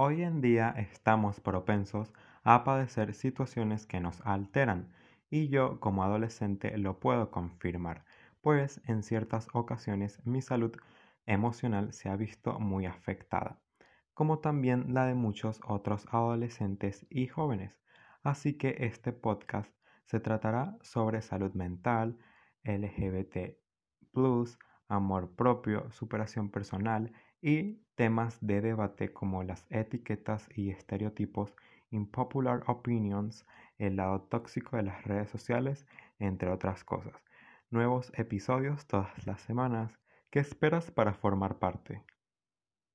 Hoy en día estamos propensos a padecer situaciones que nos alteran y yo como adolescente lo puedo confirmar, pues en ciertas ocasiones mi salud emocional se ha visto muy afectada, como también la de muchos otros adolescentes y jóvenes. Así que este podcast se tratará sobre salud mental, LGBT, amor propio, superación personal y temas de debate como las etiquetas y estereotipos, impopular opinions, el lado tóxico de las redes sociales, entre otras cosas. Nuevos episodios todas las semanas. ¿Qué esperas para formar parte?